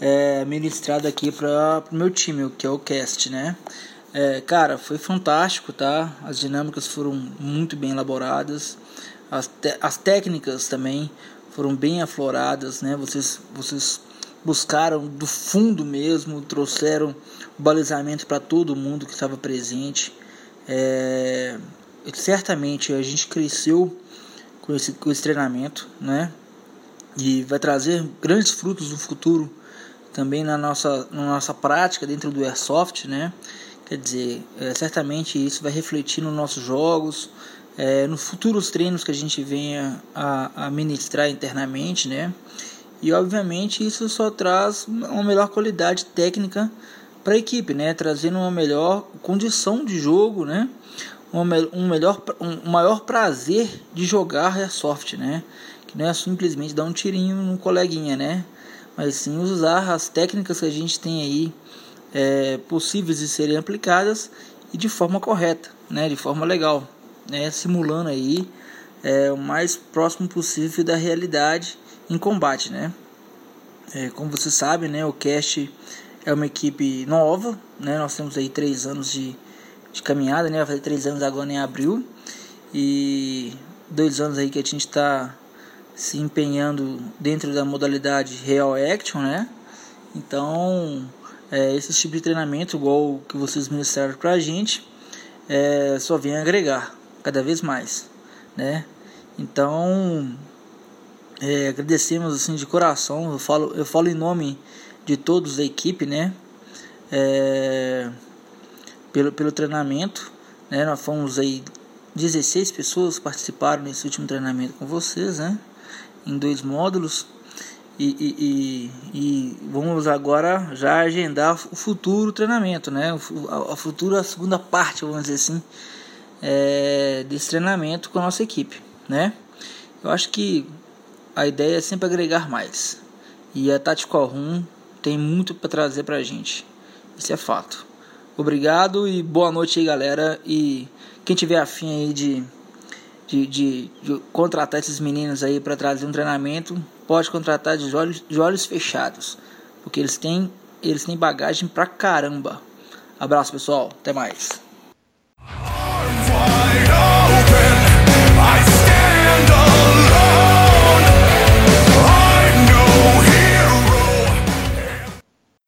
é, ministrado aqui para o meu time, que é o Cast, né? É, cara, foi fantástico, tá? As dinâmicas foram muito bem elaboradas, as, as técnicas também foram bem afloradas, né? Vocês, vocês buscaram do fundo mesmo, trouxeram o balizamento para todo mundo que estava presente. É, certamente a gente cresceu com esse, com esse treinamento, né? E vai trazer grandes frutos no futuro também na nossa, na nossa prática dentro do Airsoft, né? Quer dizer, é, certamente isso vai refletir nos nossos jogos, é, nos futuros treinos que a gente venha a, a ministrar internamente, né? E obviamente isso só traz uma melhor qualidade técnica para a equipe, né? Trazendo uma melhor condição de jogo, né? Um, melhor, um maior prazer de jogar airsoft, né? Que não é simplesmente dar um tirinho no coleguinha, né? Mas sim usar as técnicas que a gente tem aí é, possíveis de serem aplicadas e de forma correta, né? De forma legal né, simulando aí é, o mais próximo possível da realidade em combate, né? É, como você sabe, né, o Cast é uma equipe nova, né? Nós temos aí três anos de, de caminhada, né? Vai fazer três anos agora em abril e dois anos aí que a gente está se empenhando dentro da modalidade Real Action, né? Então, é, esse tipo de treinamento, igual que vocês ministraram para a gente, é, só vem agregar cada vez mais, né? Então, é, agradecemos assim de coração. Eu falo, eu falo em nome de todos da equipe, né? É, pelo, pelo treinamento. Né? Nós fomos aí 16 pessoas participaram nesse último treinamento com vocês, né? Em dois módulos. E, e, e, e, vamos agora já agendar o futuro treinamento, né? A, a futura segunda parte, vamos dizer assim, é, desse treinamento com a nossa equipe, né? Eu acho que a ideia é sempre agregar mais. E a Tactical Room tem muito para trazer para a gente. Isso é fato. Obrigado e boa noite aí, galera. E quem tiver afim aí de, de, de, de contratar esses meninos aí para trazer um treinamento, pode contratar de olhos, de olhos fechados. Porque eles têm, eles têm bagagem pra caramba. Abraço, pessoal. Até mais.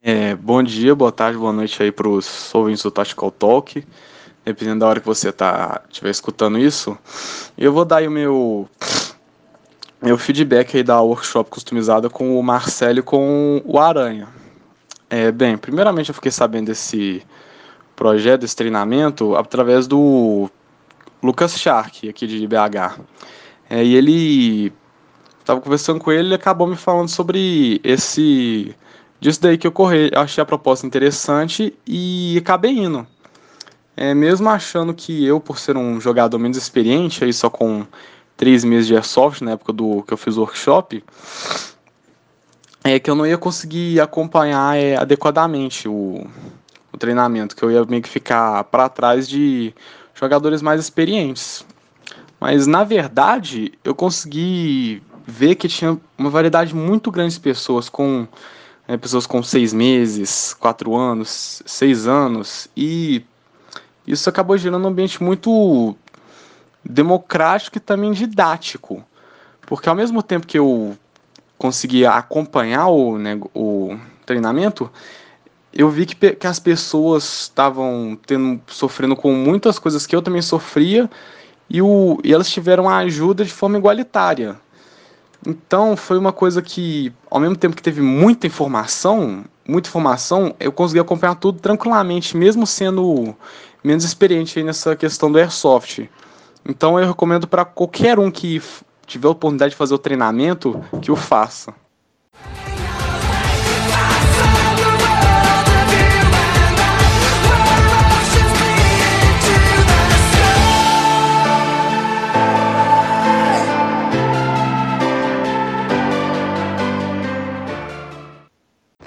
É, bom dia, boa tarde, boa noite aí para os ouvintes do Tactical Talk, dependendo da hora que você tá estiver escutando isso. Eu vou dar aí o meu meu feedback aí da workshop customizada com o Marcelo e com o Aranha. É, bem, primeiramente eu fiquei sabendo desse projeto, desse treinamento, através do Lucas Shark, aqui de BH. É, e ele estava conversando com ele e acabou me falando sobre esse disso daí que eu corri, achei a proposta interessante e acabei indo. É, mesmo achando que eu, por ser um jogador menos experiente, aí só com três meses de airsoft, na época do que eu fiz o workshop, é que eu não ia conseguir acompanhar é, adequadamente o, o treinamento, que eu ia meio que ficar para trás de jogadores mais experientes. Mas na verdade, eu consegui ver que tinha uma variedade muito grande de pessoas com é, pessoas com seis meses, quatro anos, seis anos, e isso acabou gerando um ambiente muito democrático e também didático, porque ao mesmo tempo que eu conseguia acompanhar o, né, o treinamento, eu vi que, que as pessoas estavam sofrendo com muitas coisas que eu também sofria e, o, e elas tiveram a ajuda de forma igualitária. Então foi uma coisa que, ao mesmo tempo que teve muita informação, muita informação, eu consegui acompanhar tudo tranquilamente, mesmo sendo menos experiente nessa questão do airsoft. Então eu recomendo para qualquer um que tiver a oportunidade de fazer o treinamento que o faça.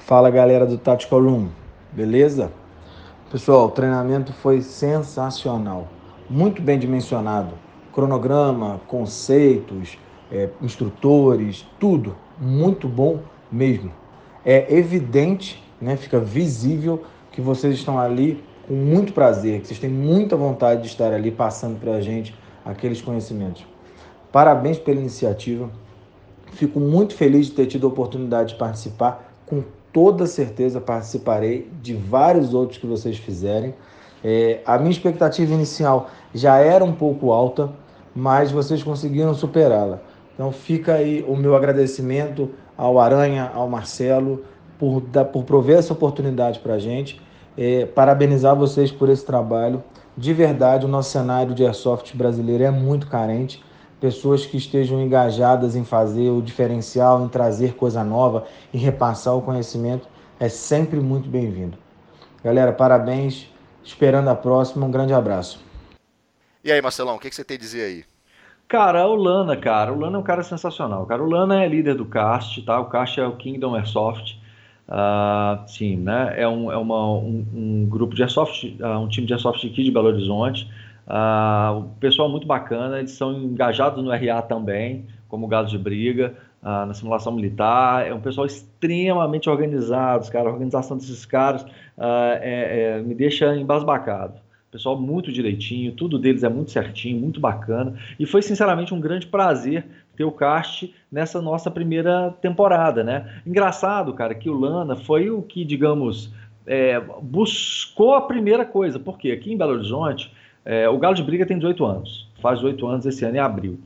Fala galera do Tactical Room, beleza? Pessoal, o treinamento foi sensacional, muito bem dimensionado. Cronograma, conceitos, é, instrutores, tudo muito bom mesmo. É evidente, né, fica visível que vocês estão ali com muito prazer, que vocês têm muita vontade de estar ali passando para a gente aqueles conhecimentos. Parabéns pela iniciativa. Fico muito feliz de ter tido a oportunidade de participar com toda certeza participarei de vários outros que vocês fizerem. É, a minha expectativa inicial já era um pouco alta, mas vocês conseguiram superá-la. Então fica aí o meu agradecimento ao Aranha, ao Marcelo, por, dar, por prover essa oportunidade para a gente. É, parabenizar vocês por esse trabalho. De verdade, o nosso cenário de airsoft brasileiro é muito carente pessoas que estejam engajadas em fazer o diferencial, em trazer coisa nova e repassar o conhecimento, é sempre muito bem-vindo. Galera, parabéns. Esperando a próxima. Um grande abraço. E aí, Marcelão, o que, você tem a dizer aí? Cara, o Lana, cara. O Lana é um cara sensacional. Cara, o Lana é líder do cast, tá? O cast é o Kingdom Airsoft. Uh, sim, né? É, um, é uma, um, um grupo de airsoft, uh, um time de airsoft aqui de Belo Horizonte. Uh, o pessoal muito bacana, eles são engajados no RA também, como gado de briga, uh, na simulação militar. É um pessoal extremamente organizado, cara. A organização desses caras uh, é, é, me deixa embasbacado. Pessoal muito direitinho, tudo deles é muito certinho, muito bacana. E foi sinceramente um grande prazer ter o cast nessa nossa primeira temporada, né? Engraçado, cara, que o Lana foi o que, digamos, é, buscou a primeira coisa, porque aqui em Belo Horizonte é, o Galo de Briga tem 18 anos, faz 18 anos esse ano em abril.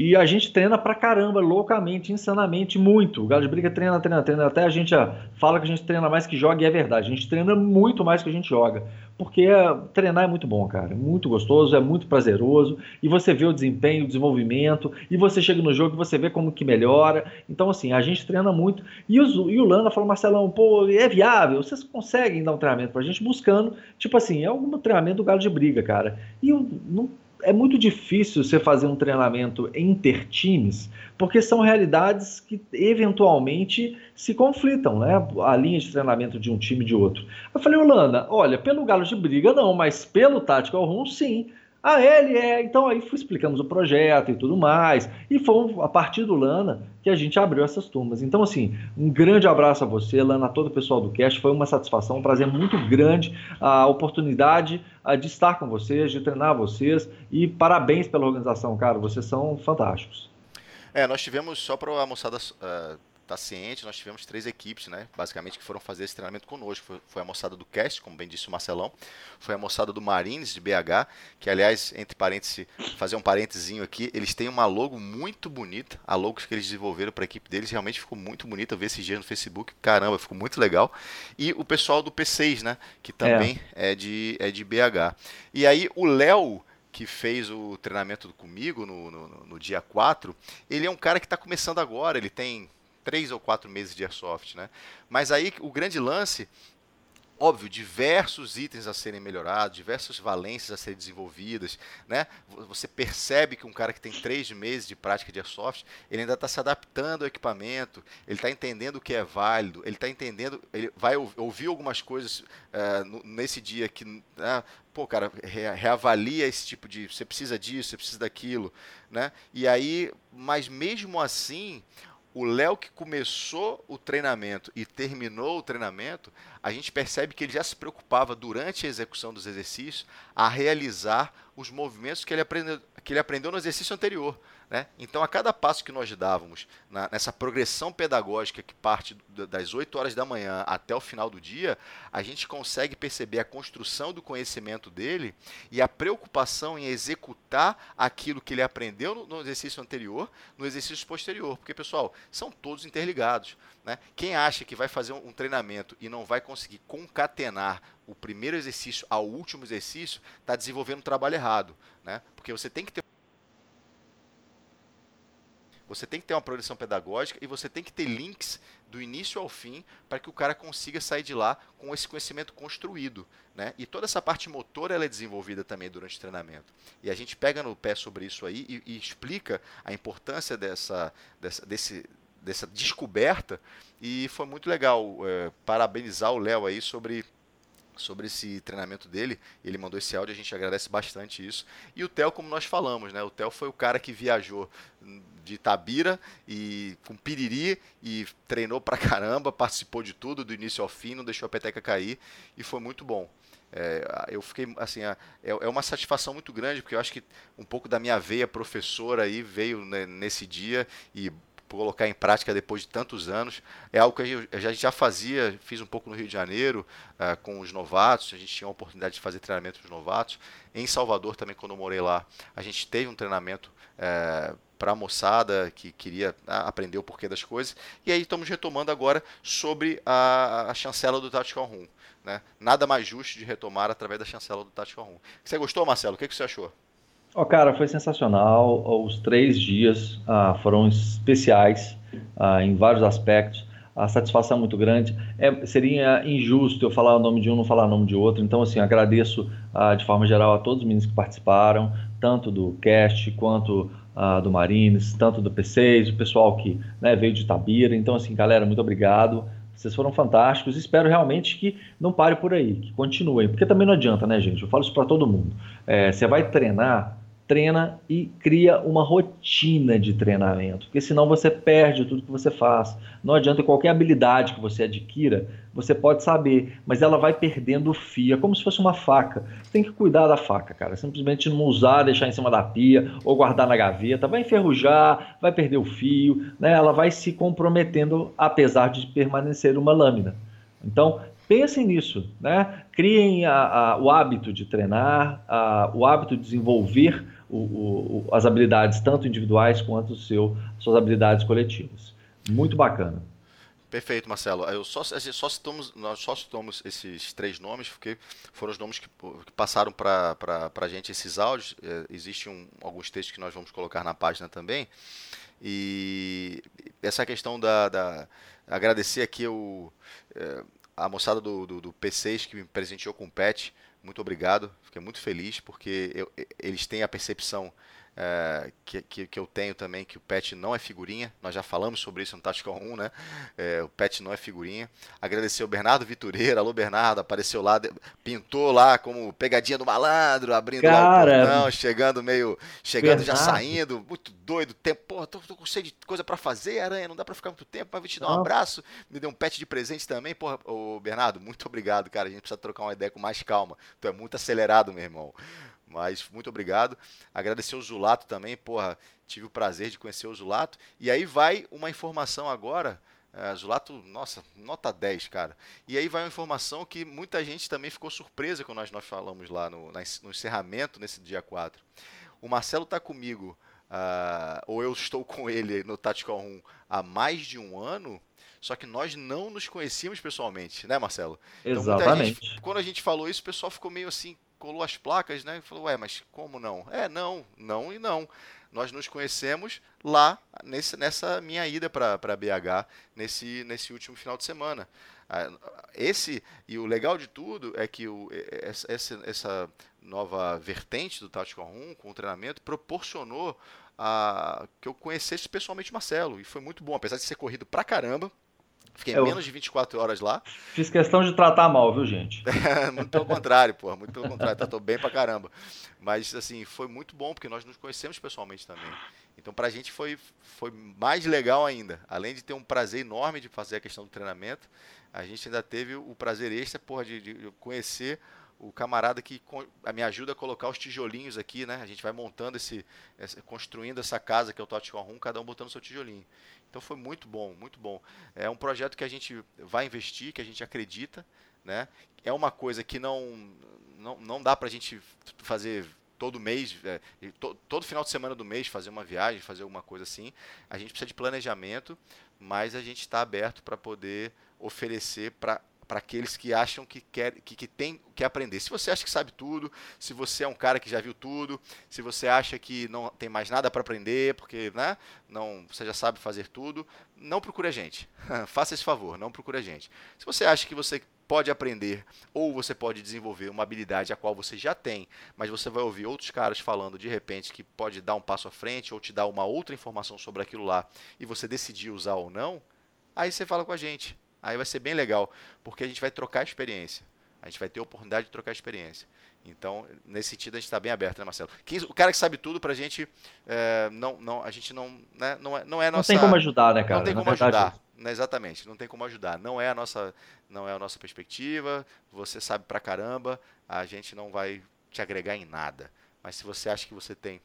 E a gente treina pra caramba, loucamente, insanamente, muito. O Galo de Briga treina, treina, treina. Até a gente fala que a gente treina mais que joga e é verdade. A gente treina muito mais que a gente joga. Porque é, treinar é muito bom, cara. É muito gostoso, é muito prazeroso. E você vê o desempenho, o desenvolvimento. E você chega no jogo e você vê como que melhora. Então, assim, a gente treina muito. E, os, e o Lana falou, Marcelão, pô, é viável? Vocês conseguem dar um treinamento pra gente buscando, tipo assim, é algum treinamento do Galo de Briga, cara. E eu não é muito difícil você fazer um treinamento intertimes, porque são realidades que eventualmente se conflitam, né? A linha de treinamento de um time e de outro. Eu falei, Holanda, olha, pelo Galo de Briga não, mas pelo Tactical Room sim. Ah, ele é. Então aí explicamos o projeto e tudo mais. E foi a partir do Lana que a gente abriu essas turmas. Então, assim, um grande abraço a você, Lana, a todo o pessoal do Cast. Foi uma satisfação, um prazer muito grande a oportunidade de estar com vocês, de treinar vocês. E parabéns pela organização, cara. Vocês são fantásticos. É, nós tivemos, só para a moçada uh, tá ciente, nós tivemos três equipes, né, basicamente, que foram fazer esse treinamento conosco. Foi, foi, a moçada do Cast, como bem disse o Marcelão, foi a moçada do Marines, de BH, que, aliás, entre parênteses, fazer um parênteses aqui, eles têm uma logo muito bonita, a logo que eles desenvolveram para a equipe deles, realmente ficou muito bonita, eu vi esse dia no Facebook, caramba, ficou muito legal. E o pessoal do P6, né, que também é, é de, é de BH. E aí, o Léo que fez o treinamento comigo no, no, no, dia 4, ele é um cara que está começando agora, ele tem três ou quatro meses de airsoft, né? Mas aí o grande lance óbvio, diversos itens a serem melhorados, diversas valências a serem desenvolvidas, né? Você percebe que um cara que tem três meses de prática de airsoft, ele ainda está se adaptando ao equipamento, ele está entendendo o que é válido, ele está entendendo, ele vai ouvir algumas coisas uh, nesse dia que, uh, pô, cara, reavalia esse tipo de, você precisa disso, você precisa daquilo, né? E aí, mas mesmo assim, o Léo que começou o treinamento e terminou o treinamento, a gente percebe que ele já se preocupava durante a execução dos exercícios a realizar os movimentos que ele aprendeu, que ele aprendeu no exercício anterior. Né? Então, a cada passo que nós dávamos na, nessa progressão pedagógica que parte das 8 horas da manhã até o final do dia, a gente consegue perceber a construção do conhecimento dele e a preocupação em executar aquilo que ele aprendeu no, no exercício anterior, no exercício posterior. Porque, pessoal, são todos interligados. Né? Quem acha que vai fazer um, treinamento e não vai conseguir concatenar o primeiro exercício ao último exercício, está desenvolvendo um trabalho errado. Né? Porque você tem que ter você tem que ter uma progressão pedagógica e você tem que ter links do início ao fim para que o cara consiga sair de lá com esse conhecimento construído. Né? E toda essa parte motora ela é desenvolvida também durante o treinamento. E a gente pega no pé sobre isso aí e, e explica a importância dessa, dessa, desse, dessa descoberta. E foi muito legal é, parabenizar o Léo aí sobre sobre esse treinamento dele. Ele mandou esse áudio, a gente agradece bastante isso. E o Theo, como nós falamos, né? O Theo foi o cara que viajou de Itabira e com piriri e treinou pra caramba, participou de tudo, do início ao fim, não deixou a peteca cair e foi muito bom. É, eu fiquei assim, é, é uma satisfação muito grande, porque eu acho que um pouco da minha veia professora aí veio né, nesse dia e colocar em prática depois de tantos anos. É algo que a gente já fazia, fiz um pouco no Rio de Janeiro uh, com os novatos, a gente tinha a oportunidade de fazer treinamento os novatos. Em Salvador também, quando eu morei lá, a gente teve um treinamento uh, eh, para a moçada que queria uh, aprender o porquê das coisas. E aí estamos retomando agora sobre a, a chancela do Tactical Room. Né? Nada mais justo de retomar através da chancela do Tactical Room. Você gostou, Marcelo? O que, que você achou? Oh, cara, foi sensacional. Os três dias ah, foram especiais ah, em vários aspectos. A satisfação é muito grande. É, seria injusto eu falar o nome de um não falar o nome de outro. Então, assim, agradeço ah, de forma geral a todos os meninos que participaram, tanto do cast quanto ah, do Marines, tanto do P6, o pessoal que né, veio de Tabira. Então, assim, galera, muito obrigado. Vocês foram fantásticos. Espero realmente que não pare por aí, que continuem. Porque também não adianta, né, gente? Eu falo isso para todo mundo. É, você vai treinar, treina e cria uma rotina de treinamento, porque senão você perde tudo que você faz. Não adianta qualquer habilidade que você adquira, você pode saber, mas ela vai perdendo o fio, é como se fosse uma faca. Você tem que cuidar da faca, cara. Simplesmente não usar, deixar em cima da pia ou guardar na gaveta, vai enferrujar, vai perder o fio, né? Ela vai se comprometendo apesar de permanecer uma lâmina. Então, pensem nisso, né? Criem a, a, o hábito de treinar, a, o hábito de desenvolver o, o, as habilidades tanto individuais quanto seu, suas habilidades coletivas. Muito bacana. Perfeito, Marcelo. Eu só, só citamos, nós só citamos esses três nomes, porque foram os nomes que, que passaram para a gente esses áudios. É, Existem um, alguns textos que nós vamos colocar na página também. E essa questão da. da agradecer aqui o, é, a moçada do, do, do, P6 que me presenteou com o pet. Muito obrigado. Fiquei muito feliz porque eu, eles têm a percepção é, que, que, que, eu tenho também, que o pet não é figurinha. Nós já falamos sobre isso no Tactical 1, né? É, o pet não é figurinha. Agradecer o Bernardo Vitureira. Alô, Bernardo, apareceu lá, pintou lá como pegadinha do malandro, abrindo Cara, lá o portão, chegando meio. Chegando Bernardo. já saindo. Muito doido. Tempo, porra, tô, tô com cheio de coisa para fazer, aranha. Não dá para ficar muito tempo, mas vou te dar um abraço. Me deu um pet de presente também. Porra, ô, Bernardo, muito obrigado, cara. A gente precisa trocar uma ideia com mais calma. Tu é muito acelerado, meu irmão. Mas muito obrigado. Agradecer o Zulato também, porra, tive o prazer de conhecer o Zulato. E aí vai uma informação agora. É, Zulato, nossa, nota 10, cara. E aí vai uma informação que muita gente também ficou surpresa quando nós, nós falamos lá no, no encerramento, nesse dia 4. O Marcelo está comigo, uh, ou eu estou com ele no Tactical 1 há mais de um ano, só que nós não nos conhecíamos pessoalmente, né, Marcelo? Então, Exatamente. Gente, quando a gente falou isso, o pessoal ficou meio assim, colou as placas, né? E falou, ué, mas como não? É, não, não e não. Nós nos conhecemos lá nesse, nessa minha ida para BH, nesse, nesse último final de semana. Esse, e o legal de tudo é que o, essa, essa nova vertente do Tático 1 com o treinamento proporcionou a, que eu conhecesse pessoalmente o Marcelo. E foi muito bom, apesar de ser corrido pra caramba. Fiquei eu menos de 24 horas lá. Fiz questão de tratar mal, viu, gente? muito pelo contrário, porra. Muito pelo contrário. Tratou bem pra caramba. Mas, assim, foi muito bom, porque nós nos conhecemos pessoalmente também. Então, pra gente foi, foi mais legal ainda. Além de ter um prazer enorme de fazer a questão do treinamento, a gente ainda teve o prazer extra, porra, de, de conhecer o camarada que me ajuda a colocar os tijolinhos aqui, né? A gente vai montando esse, construindo essa casa que é o Totical Room, cada um botando seu tijolinho. Então foi muito bom, muito bom. É um projeto que a gente vai investir, que a gente acredita, né? É uma coisa que não não, não dá para a gente fazer todo mês, é, to, todo final de semana do mês fazer uma viagem, fazer alguma coisa assim. A gente precisa de planejamento, mas a gente está aberto para poder oferecer para para aqueles que acham que quer que, que tem que aprender. Se você acha que sabe tudo, se você é um cara que já viu tudo, se você acha que não tem mais nada para aprender, porque né, não, você já sabe fazer tudo, não procure a gente. Faça esse favor, não procure a gente. Se você acha que você pode aprender ou você pode desenvolver uma habilidade a qual você já tem, mas você vai ouvir outros caras falando de repente que pode dar um passo à frente ou te dar uma outra informação sobre aquilo lá e você decidir usar ou não, aí você fala com a gente. Aí vai ser bem legal, porque a gente vai trocar experiência. A gente vai ter a oportunidade de trocar experiência. Então, nesse sentido, a gente está bem aberto, né, Marcelo? Quem, o cara que sabe tudo para a gente, é, não, não, a gente não, né, não, é, não é nossa... Não tem como ajudar, né, cara? Não tem como verdade, ajudar. Né, exatamente, não tem como ajudar. Não é a nossa, não é a nossa perspectiva. Você sabe pra caramba, a gente não vai te agregar em nada. Mas se você acha que você tem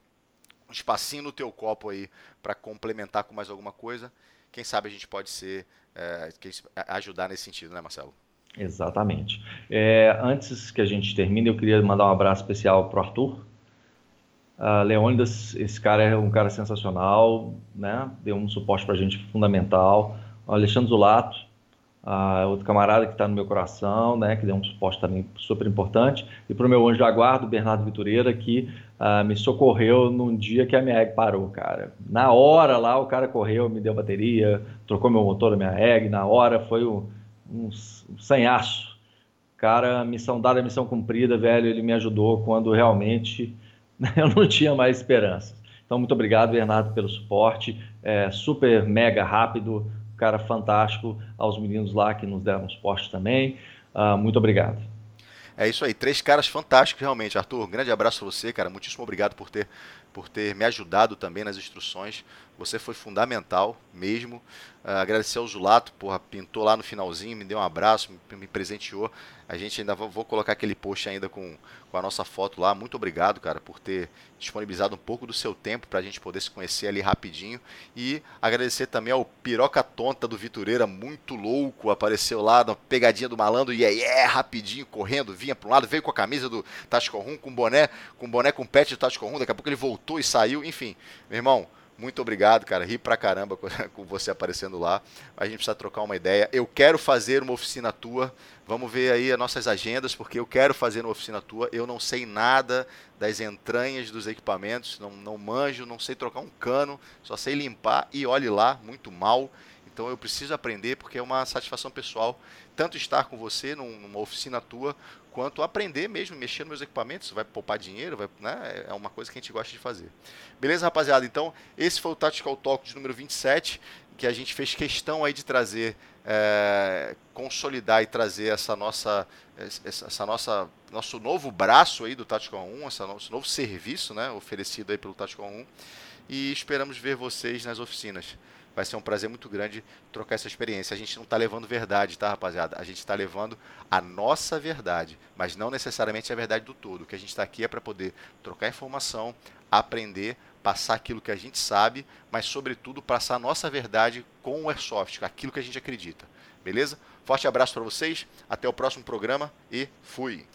um espacinho no teu copo aí para complementar com mais alguma coisa, quem sabe a gente pode ser é, ajudar nesse sentido, né, Marcelo? Exatamente. É, antes que a gente termine, eu queria mandar um abraço especial para o Arthur. Uh, Leônidas, esse cara é um cara sensacional, né? Deu um suporte para a gente fundamental. O Alexandre Zulato, uh, outro camarada que está no meu coração, né? Que deu um suporte também super importante. E para o meu anjo da guarda, Bernardo Vitureira, que uh, me socorreu num dia que a minha egg parou, cara. Na hora lá, o cara correu, me deu bateria, trocou meu motor da minha egg, na hora foi um, um, um sanhaço. Cara, missão dada, missão cumprida, velho, ele me ajudou quando realmente eu não tinha mais esperança. Então, muito obrigado, Bernardo, pelo suporte. É, super mega rápido, cara fantástico. Aos meninos lá que nos deram suporte também. Uh, muito obrigado. É isso aí, três caras fantásticos realmente. Arthur, um grande abraço a você, cara. Muitíssimo obrigado por ter, por ter me ajudado também nas instruções. Você foi fundamental mesmo. Uh, agradecer ao Zulato, porra, pintou lá no finalzinho, me deu um abraço, me, me presenteou. A gente ainda vou, vou, colocar aquele post ainda com, com a nossa foto lá. Muito obrigado, cara, por ter disponibilizado um pouco do seu tempo para a gente poder se conhecer ali rapidinho. E agradecer também ao Piroca Tonta do Vitureira, muito louco, apareceu lá na pegadinha do malandro, e yeah, rapidinho, correndo, vinha para um lado, veio com a camisa do Tático Rum, com boné, com boné com pet do Rum, daqui a pouco ele voltou e saiu, enfim. Meu irmão, muito obrigado, cara. Ri pra caramba com você aparecendo lá. A gente precisa trocar uma ideia. Eu quero fazer uma oficina tua. Vamos ver aí as nossas agendas, porque eu quero fazer uma oficina tua. Eu não sei nada das entranhas dos equipamentos, não, não manjo, não sei trocar um cano, só sei limpar e olhe lá, muito mal. Então eu preciso aprender porque é uma satisfação pessoal tanto estar com você numa oficina tua, quanto aprender mesmo, mexer nos meus equipamentos, vai poupar dinheiro, vai, né, é uma coisa que a gente gosta de fazer. Beleza, rapaziada? Então, esse foi o Tactical Talk de número 27, que a gente fez questão aí de trazer, é, consolidar e trazer essa nossa, essa, nossa, nosso novo braço aí do Tactical 1, esse nosso novo serviço, né, oferecido aí pelo Tactical 1, e esperamos ver vocês nas oficinas vai ser um prazer muito grande trocar essa experiência. A gente não está levando verdade, tá, rapaziada? A gente está levando a nossa verdade, mas não necessariamente a verdade do todo. O que a gente está aqui é para poder trocar informação, aprender, passar aquilo que a gente sabe, mas sobretudo passar a nossa verdade com o Airsoft, aquilo que a gente acredita. Beleza? Forte abraço para vocês, até o próximo programa e fui!